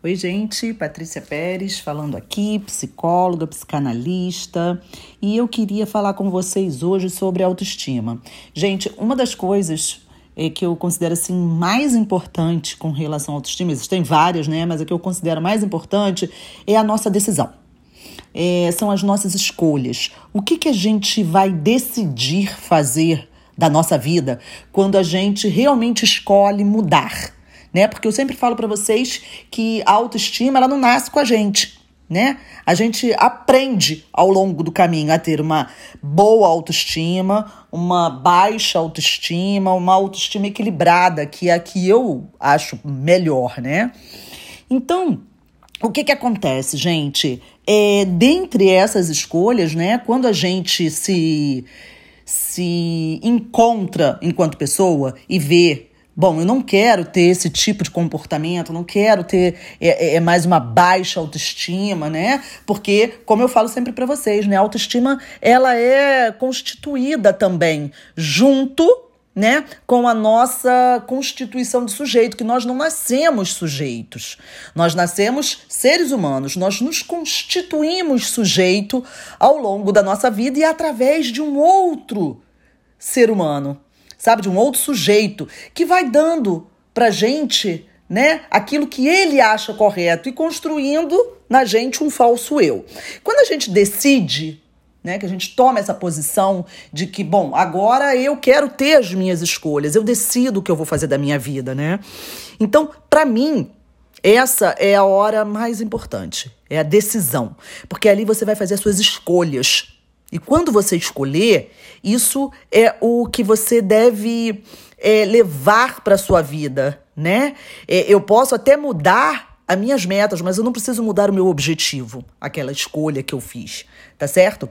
Oi, gente, Patrícia Pérez falando aqui, psicóloga, psicanalista, e eu queria falar com vocês hoje sobre autoestima. Gente, uma das coisas é, que eu considero assim mais importante com relação à autoestima, existem várias, né, mas a que eu considero mais importante é a nossa decisão. É, são as nossas escolhas. O que, que a gente vai decidir fazer da nossa vida quando a gente realmente escolhe mudar? Né? Porque eu sempre falo para vocês que a autoestima ela não nasce com a gente, né? A gente aprende ao longo do caminho a ter uma boa autoestima, uma baixa autoestima, uma autoestima equilibrada, que é a que eu acho melhor, né? Então, o que que acontece, gente? É, dentre essas escolhas, né, quando a gente se se encontra enquanto pessoa e vê Bom, eu não quero ter esse tipo de comportamento, não quero ter é, é, é mais uma baixa autoestima, né? Porque, como eu falo sempre para vocês, né, a autoestima ela é constituída também junto né, com a nossa constituição de sujeito, que nós não nascemos sujeitos. Nós nascemos seres humanos, nós nos constituímos sujeito ao longo da nossa vida e através de um outro ser humano sabe, de um outro sujeito que vai dando pra gente, né, aquilo que ele acha correto e construindo na gente um falso eu. Quando a gente decide né, que a gente toma essa posição de que, bom, agora eu quero ter as minhas escolhas, eu decido o que eu vou fazer da minha vida, né? Então, para mim, essa é a hora mais importante, é a decisão, porque ali você vai fazer as suas escolhas. E quando você escolher, isso é o que você deve é, levar para sua vida, né? É, eu posso até mudar as minhas metas, mas eu não preciso mudar o meu objetivo, aquela escolha que eu fiz, tá certo?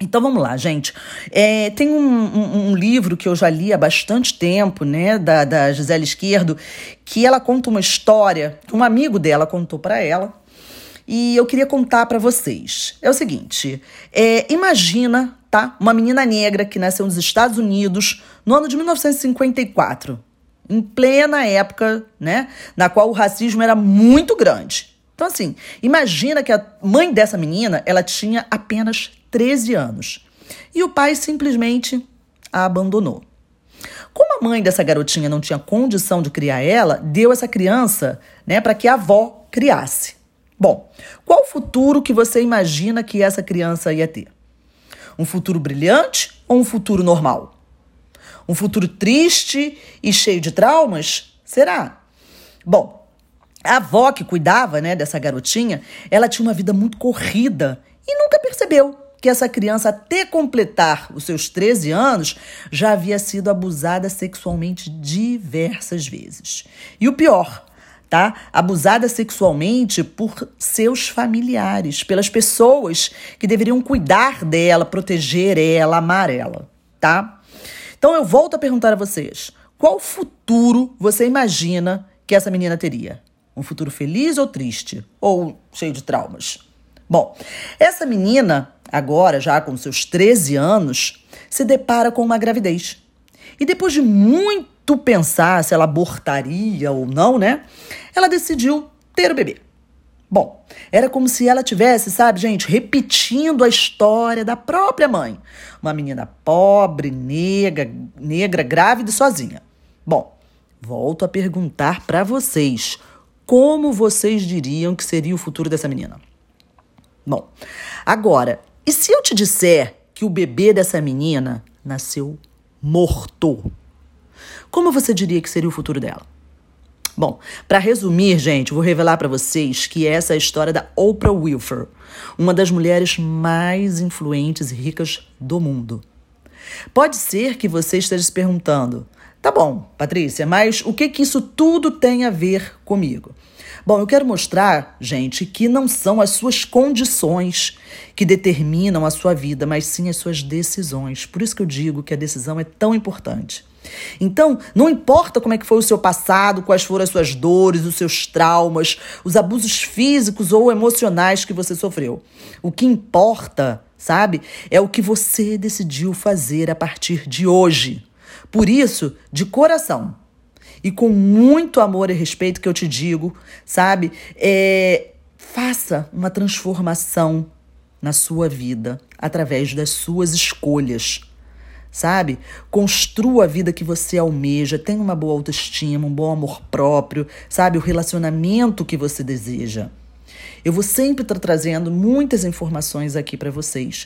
Então vamos lá, gente. É, tem um, um, um, livro que eu já li há bastante tempo, né, da, da Gisele Esquerdo, que ela conta uma história que um amigo dela contou para ela e eu queria contar para vocês. É o seguinte: é, imagina, tá? Uma menina negra que nasceu nos Estados Unidos no ano de 1954, em plena época, né, na qual o racismo era muito grande. Então, assim, imagina que a mãe dessa menina ela tinha apenas 13 anos e o pai simplesmente a abandonou. Como a mãe dessa garotinha não tinha condição de criar ela, deu essa criança, né, para que a avó criasse. Bom, qual futuro que você imagina que essa criança ia ter? Um futuro brilhante ou um futuro normal? Um futuro triste e cheio de traumas? Será? Bom, a avó que cuidava, né, dessa garotinha, ela tinha uma vida muito corrida e nunca percebeu que essa criança, até completar os seus 13 anos, já havia sido abusada sexualmente diversas vezes. E o pior, tá? Abusada sexualmente por seus familiares, pelas pessoas que deveriam cuidar dela, proteger ela, amar ela, tá? Então eu volto a perguntar a vocês: qual futuro você imagina que essa menina teria? Um futuro feliz ou triste? Ou cheio de traumas? Bom, essa menina, agora já com seus 13 anos, se depara com uma gravidez. E depois de muito tu pensar se ela abortaria ou não, né? Ela decidiu ter o bebê. Bom, era como se ela tivesse, sabe, gente, repetindo a história da própria mãe. Uma menina pobre, negra, negra, grávida e sozinha. Bom, volto a perguntar para vocês: como vocês diriam que seria o futuro dessa menina? Bom, agora, e se eu te disser que o bebê dessa menina nasceu morto? Como você diria que seria o futuro dela? Bom, para resumir, gente, vou revelar para vocês que essa é a história da Oprah Winfrey, uma das mulheres mais influentes e ricas do mundo. Pode ser que você esteja se perguntando: tá bom, Patrícia, mas o que que isso tudo tem a ver comigo? Bom, eu quero mostrar, gente, que não são as suas condições que determinam a sua vida, mas sim as suas decisões. Por isso que eu digo que a decisão é tão importante. Então, não importa como é que foi o seu passado, quais foram as suas dores, os seus traumas, os abusos físicos ou emocionais que você sofreu. O que importa, sabe, é o que você decidiu fazer a partir de hoje. Por isso, de coração, e com muito amor e respeito que eu te digo, sabe? É, faça uma transformação na sua vida através das suas escolhas sabe? Construa a vida que você almeja, tenha uma boa autoestima, um bom amor próprio, sabe? O relacionamento que você deseja. Eu vou sempre estar trazendo muitas informações aqui para vocês.